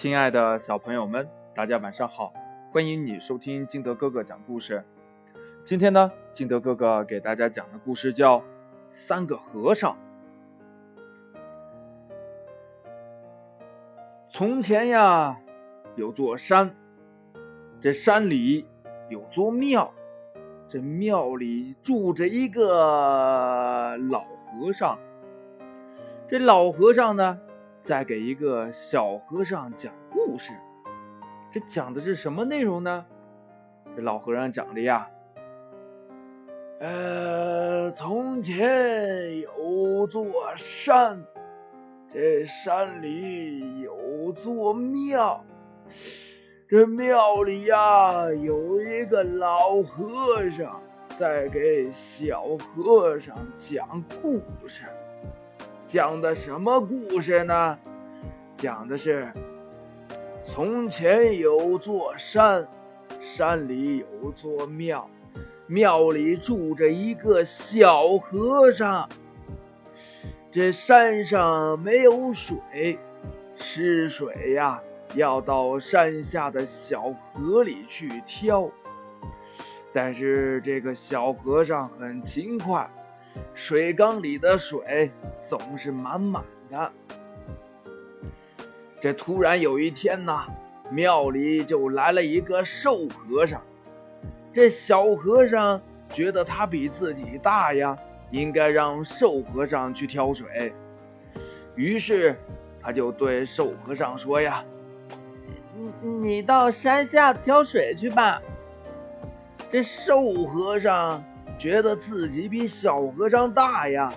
亲爱的小朋友们，大家晚上好！欢迎你收听金德哥哥讲故事。今天呢，金德哥哥给大家讲的故事叫《三个和尚》。从前呀，有座山，这山里有座庙，这庙里住着一个老和尚。这老和尚呢？在给一个小和尚讲故事，这讲的是什么内容呢？这老和尚讲的呀，呃，从前有座山，这山里有座庙，这庙里呀有一个老和尚在给小和尚讲故事。讲的什么故事呢？讲的是，从前有座山，山里有座庙，庙里住着一个小和尚。这山上没有水，吃水呀要到山下的小河里去挑。但是这个小和尚很勤快。水缸里的水总是满满的。这突然有一天呢，庙里就来了一个瘦和尚。这小和尚觉得他比自己大呀，应该让瘦和尚去挑水。于是他就对瘦和尚说：“呀，你你到山下挑水去吧。”这瘦和尚。觉得自己比小和尚大呀，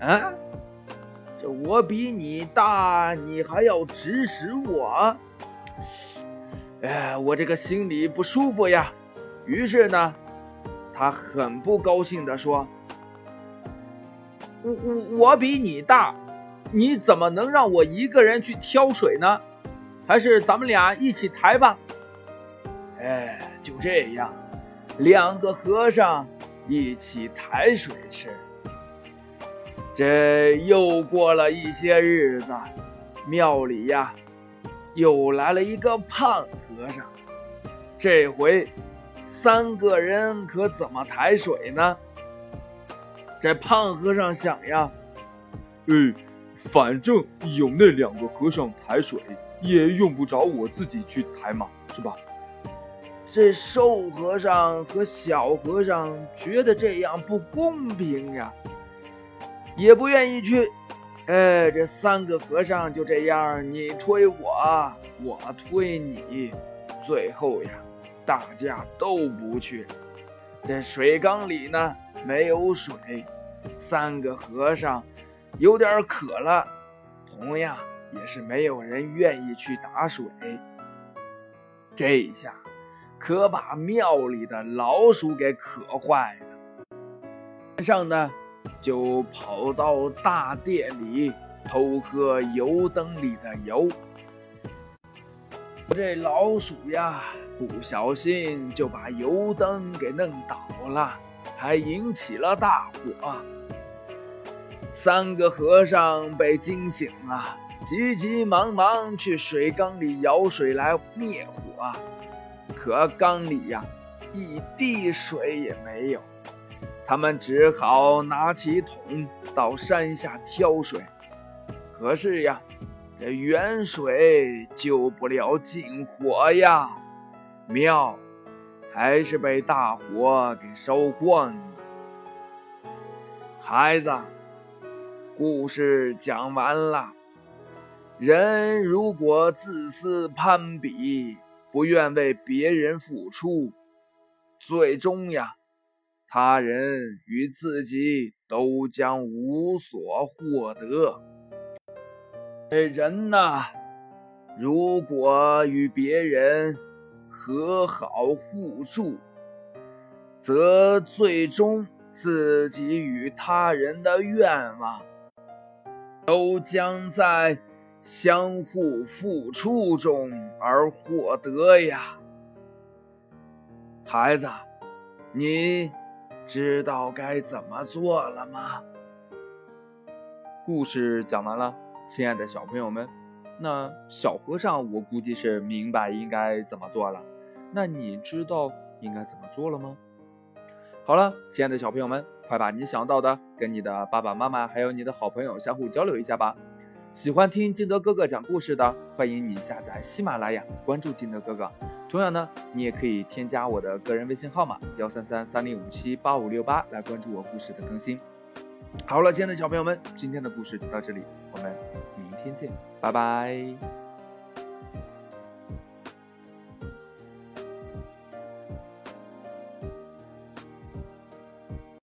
啊，这我比你大，你还要指使我？哎，我这个心里不舒服呀。于是呢，他很不高兴地说：“我我我比你大，你怎么能让我一个人去挑水呢？还是咱们俩一起抬吧？”哎，就这样，两个和尚。一起抬水吃。这又过了一些日子，庙里呀，又来了一个胖和尚。这回三个人可怎么抬水呢？这胖和尚想呀，哎，反正有那两个和尚抬水，也用不着我自己去抬嘛，是吧？这瘦和尚和小和尚觉得这样不公平呀，也不愿意去。哎，这三个和尚就这样，你推我，我推你，最后呀，大家都不去。这水缸里呢没有水，三个和尚有点渴了，同样也是没有人愿意去打水。这一下。可把庙里的老鼠给渴坏了。晚上呢，就跑到大殿里偷喝油灯里的油。这老鼠呀，不小心就把油灯给弄倒了，还引起了大火。三个和尚被惊醒了，急急忙忙去水缸里舀水来灭火。可缸里呀，一滴水也没有，他们只好拿起桶到山下挑水。可是呀，这远水救不了近火呀，庙还是被大火给烧光了。孩子，故事讲完了。人如果自私攀比，不愿为别人付出，最终呀，他人与自己都将无所获得。这人呐，如果与别人和好互助，则最终自己与他人的愿望都将在。相互付出中而获得呀，孩子，你知道该怎么做了吗？故事讲完了，亲爱的小朋友们，那小和尚我估计是明白应该怎么做了。那你知道应该怎么做了吗？好了，亲爱的小朋友们，快把你想到的跟你的爸爸妈妈还有你的好朋友相互交流一下吧。喜欢听金德哥哥讲故事的，欢迎你下载喜马拉雅，关注金德哥哥。同样呢，你也可以添加我的个人微信号码幺三三三零五七八五六八来关注我故事的更新。好了，亲爱的小朋友们，今天的故事就到这里，我们明天见，拜拜。